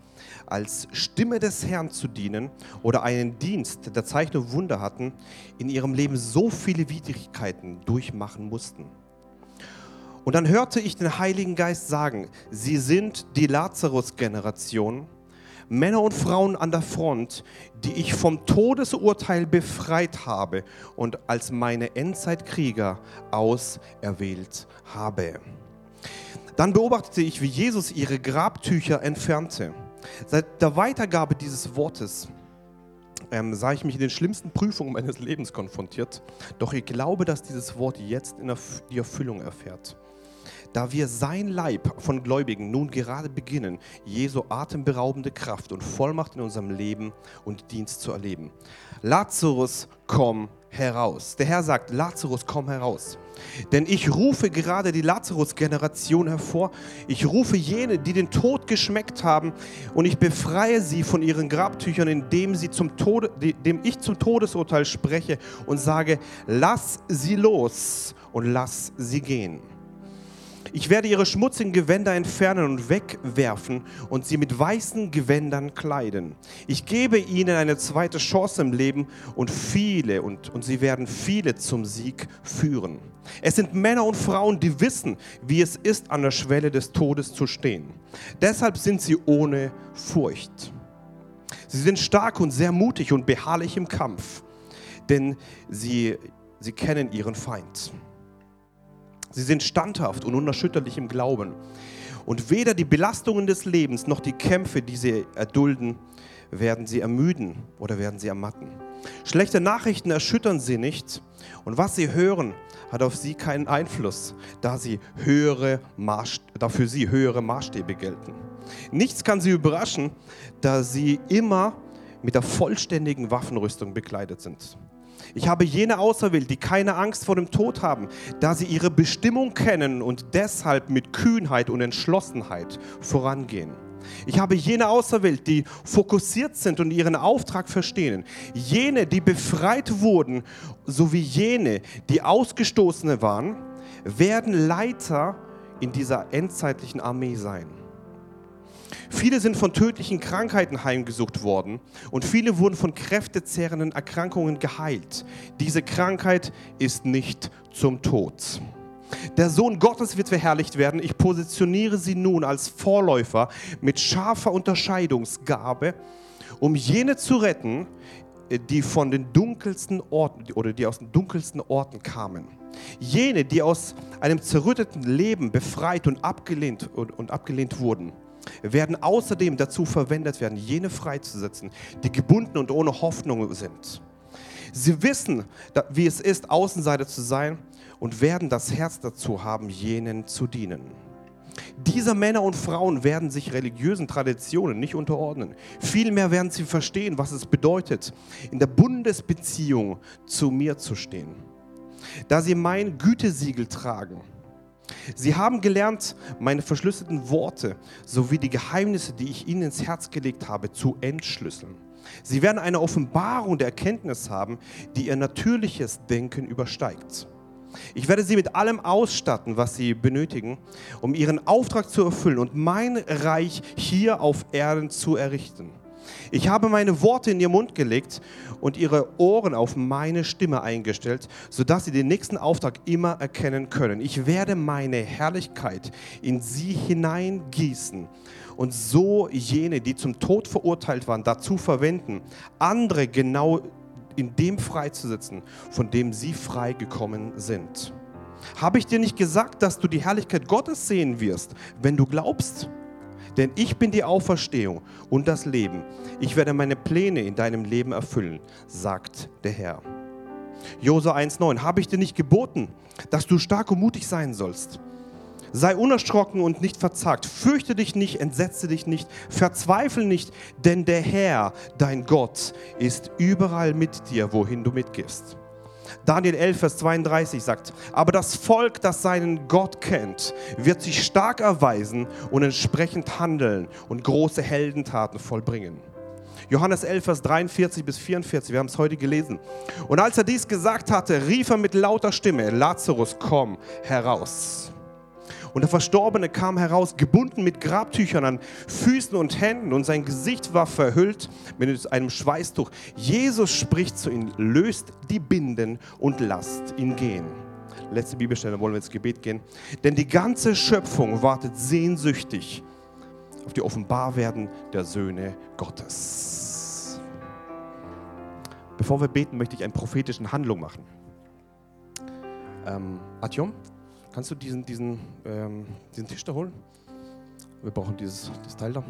als Stimme des Herrn zu dienen oder einen Dienst der Zeichen und Wunder hatten, in ihrem Leben so viele Widrigkeiten durchmachen mussten. Und dann hörte ich den Heiligen Geist sagen, sie sind die Lazarus-Generation Männer und Frauen an der Front, die ich vom Todesurteil befreit habe und als meine Endzeitkrieger auserwählt habe. Dann beobachtete ich, wie Jesus ihre Grabtücher entfernte. Seit der Weitergabe dieses Wortes ähm, sah ich mich in den schlimmsten Prüfungen meines Lebens konfrontiert. Doch ich glaube, dass dieses Wort jetzt in die Erfüllung erfährt. Da wir sein Leib von Gläubigen nun gerade beginnen, Jesu atemberaubende Kraft und Vollmacht in unserem Leben und Dienst zu erleben. Lazarus, komm heraus. Der Herr sagt, Lazarus, komm heraus. Denn ich rufe gerade die Lazarus-Generation hervor. Ich rufe jene, die den Tod geschmeckt haben, und ich befreie sie von ihren Grabtüchern, indem, sie zum Tode, indem ich zum Todesurteil spreche und sage, lass sie los und lass sie gehen. Ich werde ihre schmutzigen Gewänder entfernen und wegwerfen und sie mit weißen Gewändern kleiden. Ich gebe ihnen eine zweite Chance im Leben und viele und, und sie werden viele zum Sieg führen. Es sind Männer und Frauen, die wissen, wie es ist, an der Schwelle des Todes zu stehen. Deshalb sind sie ohne Furcht. Sie sind stark und sehr mutig und beharrlich im Kampf, denn sie, sie kennen ihren Feind. Sie sind standhaft und unerschütterlich im Glauben. Und weder die Belastungen des Lebens noch die Kämpfe, die sie erdulden, werden sie ermüden oder werden sie ermatten. Schlechte Nachrichten erschüttern sie nicht und was sie hören, hat auf sie keinen Einfluss, da sie höhere da für sie höhere Maßstäbe gelten. Nichts kann sie überraschen, da sie immer mit der vollständigen Waffenrüstung bekleidet sind. Ich habe jene auserwählt, die keine Angst vor dem Tod haben, da sie ihre Bestimmung kennen und deshalb mit Kühnheit und Entschlossenheit vorangehen. Ich habe jene auserwählt, die fokussiert sind und ihren Auftrag verstehen. Jene, die befreit wurden, sowie jene, die Ausgestoßene waren, werden Leiter in dieser endzeitlichen Armee sein. Viele sind von tödlichen Krankheiten heimgesucht worden und viele wurden von kräftezehrenden Erkrankungen geheilt. Diese Krankheit ist nicht zum Tod. Der Sohn Gottes wird verherrlicht werden. Ich positioniere sie nun als Vorläufer mit scharfer Unterscheidungsgabe, um jene zu retten, die von den dunkelsten Orten oder die aus den dunkelsten Orten kamen. Jene, die aus einem zerrütteten Leben befreit und abgelehnt, und, und abgelehnt wurden werden außerdem dazu verwendet werden, jene freizusetzen, die gebunden und ohne Hoffnung sind. Sie wissen, wie es ist, Außenseiter zu sein und werden das Herz dazu haben, jenen zu dienen. Diese Männer und Frauen werden sich religiösen Traditionen nicht unterordnen. Vielmehr werden sie verstehen, was es bedeutet, in der Bundesbeziehung zu mir zu stehen. Da sie mein Gütesiegel tragen, Sie haben gelernt, meine verschlüsselten Worte sowie die Geheimnisse, die ich ihnen ins Herz gelegt habe, zu entschlüsseln. Sie werden eine Offenbarung der Erkenntnis haben, die ihr natürliches Denken übersteigt. Ich werde sie mit allem ausstatten, was sie benötigen, um ihren Auftrag zu erfüllen und mein Reich hier auf Erden zu errichten. Ich habe meine Worte in ihr Mund gelegt und ihre Ohren auf meine Stimme eingestellt, sodass sie den nächsten Auftrag immer erkennen können. Ich werde meine Herrlichkeit in sie hineingießen und so jene, die zum Tod verurteilt waren, dazu verwenden, andere genau in dem freizusetzen, von dem sie freigekommen sind. Habe ich dir nicht gesagt, dass du die Herrlichkeit Gottes sehen wirst, wenn du glaubst? Denn ich bin die Auferstehung und das Leben. Ich werde meine Pläne in deinem Leben erfüllen, sagt der Herr. Jose 1,9 Habe ich dir nicht geboten, dass du stark und mutig sein sollst? Sei unerschrocken und nicht verzagt. Fürchte dich nicht, entsetze dich nicht, verzweifle nicht, denn der Herr, dein Gott, ist überall mit dir, wohin du mitgehst. Daniel 11, Vers 32 sagt, aber das Volk, das seinen Gott kennt, wird sich stark erweisen und entsprechend handeln und große Heldentaten vollbringen. Johannes 11, Vers 43 bis 44, wir haben es heute gelesen. Und als er dies gesagt hatte, rief er mit lauter Stimme, Lazarus, komm heraus. Und der Verstorbene kam heraus, gebunden mit Grabtüchern an Füßen und Händen, und sein Gesicht war verhüllt mit einem Schweißtuch. Jesus spricht zu ihm, löst die Binden und lasst ihn gehen. Letzte Bibelstelle, wollen wir ins Gebet gehen. Denn die ganze Schöpfung wartet sehnsüchtig auf die Offenbarwerden der Söhne Gottes. Bevor wir beten, möchte ich eine prophetische Handlung machen. Ähm, Atjom, Kannst du diesen, diesen, ähm, diesen Tisch da holen? Wir brauchen dieses, dieses Teil da.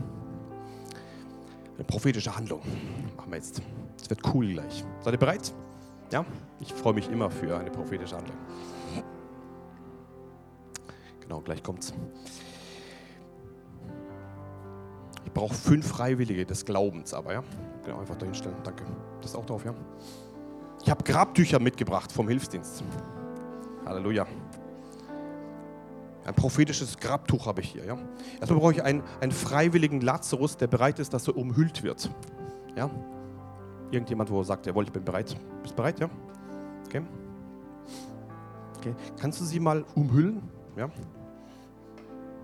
Eine prophetische Handlung machen wir jetzt. Es wird cool gleich. Seid ihr bereit? Ja? Ich freue mich immer für eine prophetische Handlung. Genau, gleich kommt's. Ich brauche fünf Freiwillige des Glaubens, aber ja. Genau, einfach dahin stellen. Danke. Das ist auch drauf, ja. Ich habe Grabtücher mitgebracht vom Hilfsdienst. Halleluja. Ein prophetisches Grabtuch habe ich hier. Ja? Erstmal brauche ich einen, einen freiwilligen Lazarus, der bereit ist, dass er umhüllt wird. Ja? Irgendjemand, wo er sagt, jawohl, ich bin bereit. Bist du bereit? Ja? Okay. okay. Kannst du sie mal umhüllen? Ja?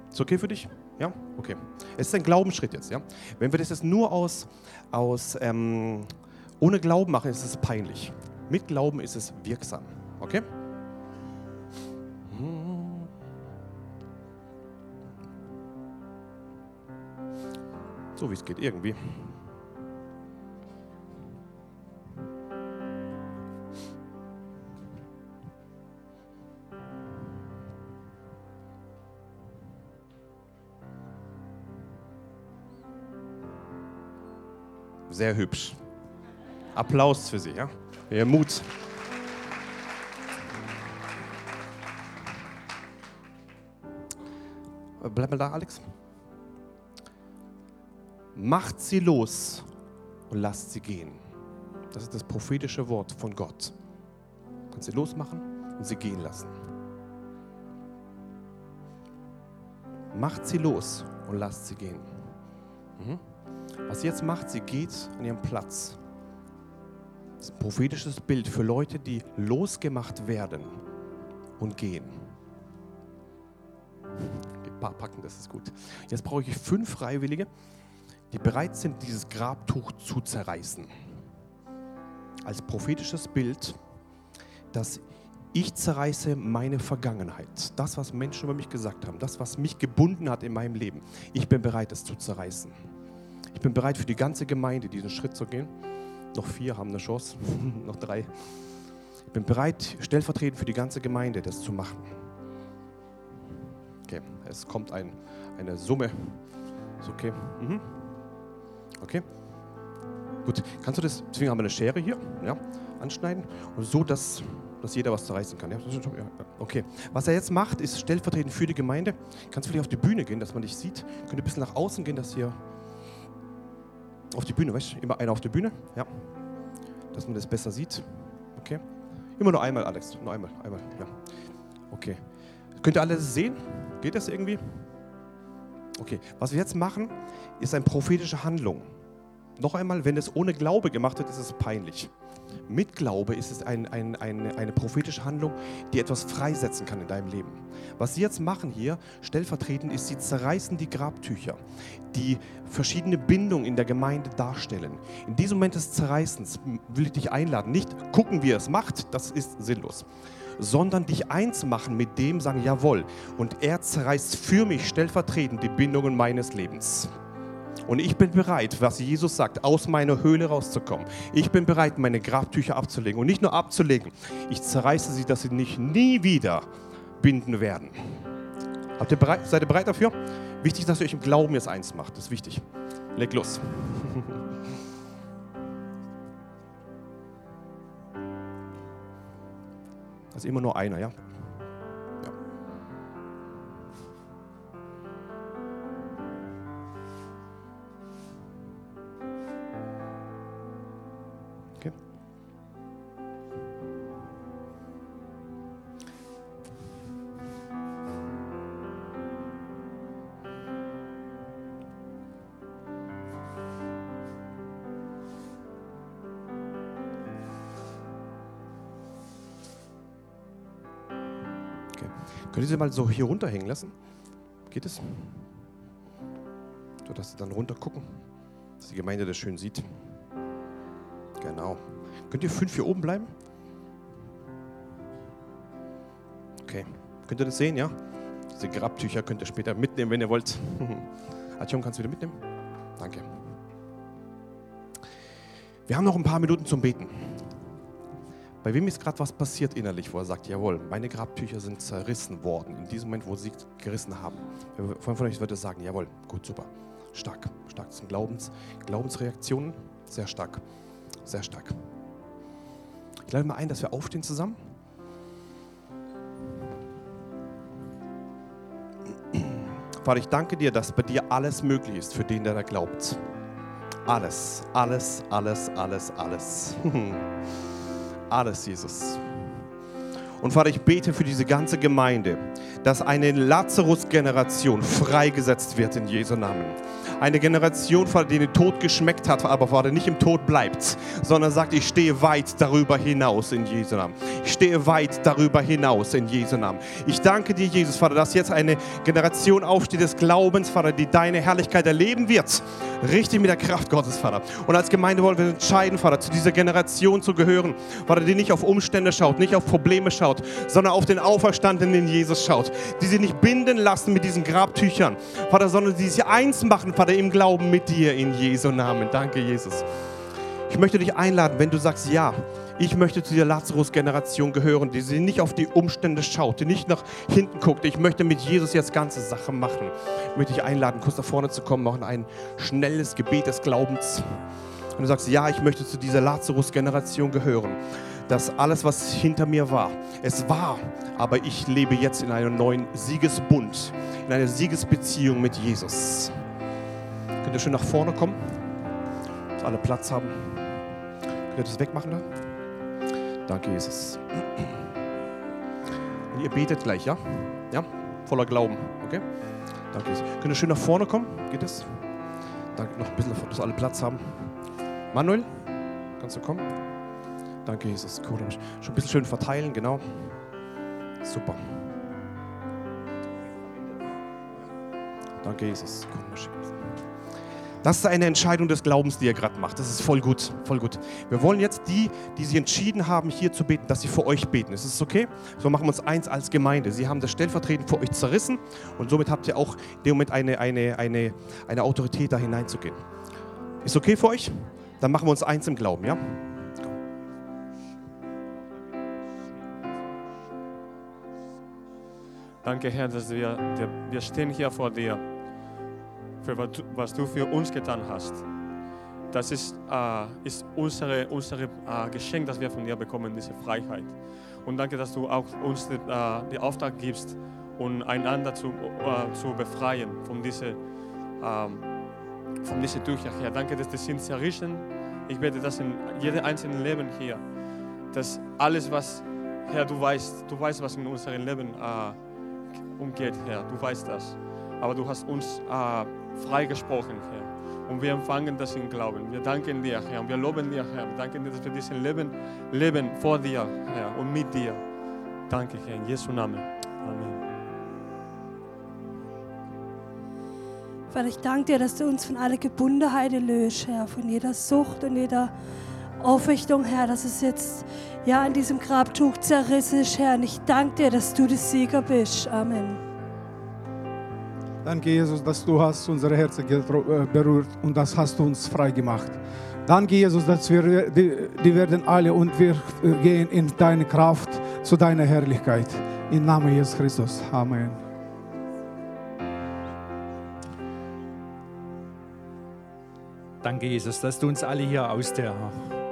Ist okay für dich? Ja? Okay. Es ist ein Glaubensschritt jetzt. Ja? Wenn wir das jetzt nur aus, aus ähm, ohne Glauben machen, ist es peinlich. Mit Glauben ist es wirksam. Okay? So wie es geht, irgendwie. Sehr hübsch. Applaus für Sie, ja? Ihr Mut. Bleib mal da, Alex. Macht sie los und lasst sie gehen. Das ist das prophetische Wort von Gott. Kannst sie losmachen und sie gehen lassen. Macht sie los und lasst sie gehen. Mhm. Was sie jetzt macht, sie geht an ihren Platz. Das ist ein prophetisches Bild für Leute, die losgemacht werden und gehen. Packen, das ist gut. Jetzt brauche ich fünf Freiwillige, die bereit sind, dieses Grabtuch zu zerreißen. Als prophetisches Bild, dass ich zerreiße meine Vergangenheit. Das, was Menschen über mich gesagt haben, das, was mich gebunden hat in meinem Leben. Ich bin bereit, es zu zerreißen. Ich bin bereit, für die ganze Gemeinde diesen Schritt zu gehen. Noch vier haben eine Chance, noch drei. Ich bin bereit, stellvertretend für die ganze Gemeinde das zu machen. Okay, es kommt ein, eine Summe. Ist okay. Mhm. Okay? Gut, kannst du das, deswegen haben wir eine Schere hier, ja, anschneiden und so, dass, dass jeder was zerreißen kann. Ja? Okay, was er jetzt macht, ist stellvertretend für die Gemeinde. Kannst du vielleicht auf die Bühne gehen, dass man dich sieht? Könnt ihr ein bisschen nach außen gehen, dass ihr auf die Bühne, weißt du, immer einer auf die Bühne, ja, dass man das besser sieht. Okay, immer nur einmal, Alex, nur einmal, einmal, ja. Okay, könnt ihr alles sehen? Geht das irgendwie? Okay, was wir jetzt machen, ist eine prophetische Handlung. Noch einmal, wenn es ohne Glaube gemacht wird, ist es peinlich. Mit Glaube ist es ein, ein, ein, eine prophetische Handlung, die etwas freisetzen kann in deinem Leben. Was sie jetzt machen hier, stellvertretend, ist, sie zerreißen die Grabtücher, die verschiedene Bindungen in der Gemeinde darstellen. In diesem Moment des Zerreißens will ich dich einladen, nicht gucken, wie er es macht, das ist sinnlos, sondern dich eins machen mit dem, sagen, jawohl, und er zerreißt für mich stellvertretend die Bindungen meines Lebens. Und ich bin bereit, was Jesus sagt, aus meiner Höhle rauszukommen. Ich bin bereit, meine Grabtücher abzulegen. Und nicht nur abzulegen, ich zerreiße sie, dass sie nicht nie wieder binden werden. Ihr bereit, seid ihr bereit dafür? Wichtig, dass ihr euch im Glauben jetzt eins macht. Das ist wichtig. Leg los. Ist immer nur einer, ja? Sie mal so hier runterhängen lassen? Geht es? So dass sie dann runter gucken, dass die Gemeinde das schön sieht. Genau. Könnt ihr fünf hier oben bleiben? Okay. Könnt ihr das sehen, ja? Diese Grabtücher könnt ihr später mitnehmen, wenn ihr wollt. Atjong, kannst du wieder mitnehmen? Danke. Wir haben noch ein paar Minuten zum Beten. Bei wem ist gerade was passiert innerlich, wo er sagt, jawohl, meine Grabtücher sind zerrissen worden, in diesem Moment, wo sie gerissen haben. Von, von euch würde sagen, jawohl, gut, super, stark, stark. Das sind Glaubens, Glaubensreaktionen, sehr stark. Sehr stark. Ich lade mal ein, dass wir aufstehen zusammen. Vater, ich danke dir, dass bei dir alles möglich ist für den, der da glaubt. Alles, alles, alles, alles, alles. alles, Jesus. Und Vater, ich bete für diese ganze Gemeinde, dass eine Lazarus-Generation freigesetzt wird in Jesu Namen. Eine Generation, Vater, die den Tod geschmeckt hat, aber Vater, nicht im Tod bleibt, sondern sagt, ich stehe weit darüber hinaus in Jesu Namen. Ich stehe weit darüber hinaus in Jesu Namen. Ich danke dir, Jesus, Vater, dass jetzt eine Generation aufsteht des Glaubens, Vater, die deine Herrlichkeit erleben wird. Richtig mit der Kraft Gottes, Vater. Und als Gemeinde wollen wir entscheiden, Vater, zu dieser Generation zu gehören, Vater, die nicht auf Umstände schaut, nicht auf Probleme schaut, sondern auf den Auferstandenen Jesus schaut. Die sich nicht binden lassen mit diesen Grabtüchern, Vater, sondern die sich eins machen, Vater, im Glauben mit dir in Jesu Namen. Danke, Jesus. Ich möchte dich einladen, wenn du sagst, ja, ich möchte zu der Lazarus-Generation gehören, die sie nicht auf die Umstände schaut, die nicht nach hinten guckt. Ich möchte mit Jesus jetzt ganze Sachen machen. Ich möchte dich einladen, kurz nach vorne zu kommen, machen ein schnelles Gebet des Glaubens. Und du sagst, ja, ich möchte zu dieser Lazarus-Generation gehören. Dass alles, was hinter mir war, es war, aber ich lebe jetzt in einem neuen Siegesbund, in einer Siegesbeziehung mit Jesus. Könnt ihr schön nach vorne kommen, dass alle Platz haben. Könnt ihr das wegmachen da? Danke, Jesus. Und ihr betet gleich, ja? Ja? Voller Glauben, okay? Danke, Jesus. Könnt ihr schön nach vorne kommen? Geht es? Danke, noch ein bisschen, dass alle Platz haben. Manuel, kannst du kommen? Danke, Jesus. Cool. Schon ein bisschen schön verteilen, genau. Super. Danke, Jesus. Das ist eine Entscheidung des Glaubens, die ihr gerade macht. Das ist voll gut, voll gut. Wir wollen jetzt die, die sich entschieden haben, hier zu beten, dass sie für euch beten. Ist es okay? So machen wir uns eins als Gemeinde. Sie haben das stellvertretend für euch zerrissen und somit habt ihr auch in dem Moment eine, eine, eine, eine Autorität, da hineinzugehen. Ist okay für euch? Dann machen wir uns eins im Glauben, ja? Danke, Herr, dass wir, wir stehen hier vor dir für was du für uns getan hast. Das ist, äh, ist unsere, unsere äh, Geschenk, das wir von dir bekommen, diese Freiheit. Und danke, dass du auch uns den, äh, den Auftrag gibst, um einander zu, äh, zu befreien von diesen ähm, von diese Tücher her. Danke, dass das sind zerrissen. Ich bete das in jedem einzelnen Leben hier, dass alles, was, Herr, du weißt, du weißt, was in unserem Leben äh, umgeht, Herr, du weißt das. Aber du hast uns äh, freigesprochen, Herr. Und wir empfangen das im Glauben. Wir danken dir, Herr, und wir loben dir, Herr. Wir danken dir, dass wir diesen Leben leben vor dir, Herr, und mit dir. Danke, Herr, in Jesu Namen. Amen. Vater, ich danke dir, dass du uns von aller Gebundenheit löst, Herr, von jeder Sucht und jeder Aufrichtung, Herr, dass es jetzt ja in diesem Grabtuch zerrissen ist, Herr. Und ich danke dir, dass du der Sieger bist. Amen. Danke, Jesus, dass du hast unsere Herzen äh, berührt und das hast du uns frei gemacht. Danke, Jesus, dass wir, die, die werden alle und wir äh, gehen in deine Kraft zu deiner Herrlichkeit. Im Namen Jesus Christus. Amen. Danke, Jesus, dass du uns alle hier aus der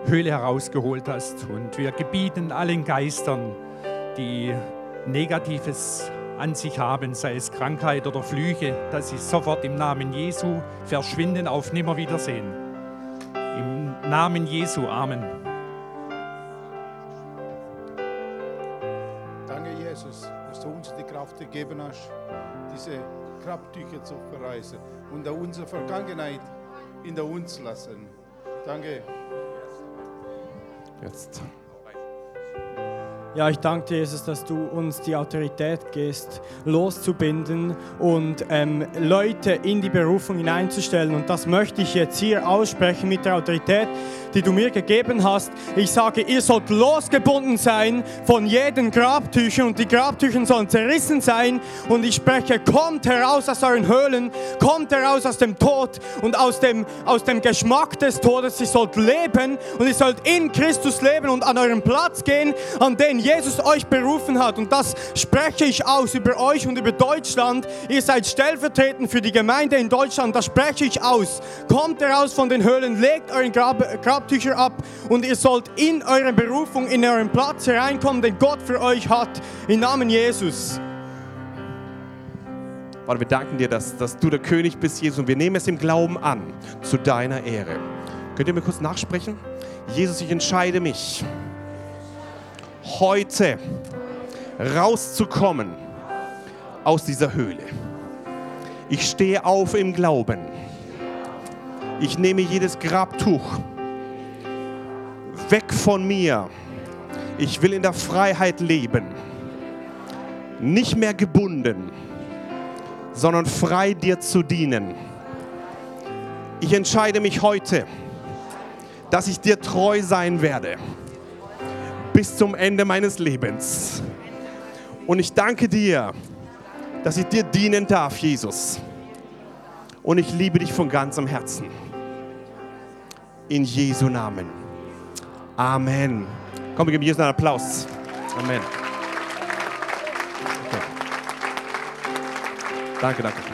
Höhle herausgeholt hast. Und wir gebieten allen Geistern, die Negatives an sich haben, sei es Krankheit oder Flüche, dass sie sofort im Namen Jesu verschwinden auf Nimmerwiedersehen. Im Namen Jesu, Amen. Danke, Jesus, dass du uns die Kraft gegeben hast, diese Grabtücher zu verreisen und unsere Vergangenheit hinter uns lassen. Danke. Jetzt. Ja, ich danke dir, Jesus, dass du uns die Autorität gibst, loszubinden und ähm, Leute in die Berufung hineinzustellen. Und das möchte ich jetzt hier aussprechen mit der Autorität, die du mir gegeben hast. Ich sage, ihr sollt losgebunden sein von jeden Grabtüchern und die Grabtücher sollen zerrissen sein. Und ich spreche, kommt heraus aus euren Höhlen, kommt heraus aus dem Tod und aus dem, aus dem Geschmack des Todes. Ihr sollt leben und ihr sollt in Christus leben und an euren Platz gehen, an den Jesus euch berufen hat. Und das spreche ich aus über euch und über Deutschland. Ihr seid stellvertretend für die Gemeinde in Deutschland. Das spreche ich aus. Kommt heraus von den Höhlen, legt euren Grab, Grab Grabtücher ab und ihr sollt in eure Berufung, in euren Platz hereinkommen, den Gott für euch hat. Im Namen Jesus. Vater, wir danken dir, dass, dass du der König bist, Jesus, und wir nehmen es im Glauben an, zu deiner Ehre. Könnt ihr mir kurz nachsprechen? Jesus, ich entscheide mich, heute rauszukommen aus dieser Höhle. Ich stehe auf im Glauben. Ich nehme jedes Grabtuch weg von mir. Ich will in der Freiheit leben. Nicht mehr gebunden sondern frei dir zu dienen. Ich entscheide mich heute, dass ich dir treu sein werde bis zum Ende meines Lebens. Und ich danke dir, dass ich dir dienen darf, Jesus. Und ich liebe dich von ganzem Herzen. In Jesu Namen. Amen. Komm, wir geben Jesus einen Applaus. Amen. Danke, danke.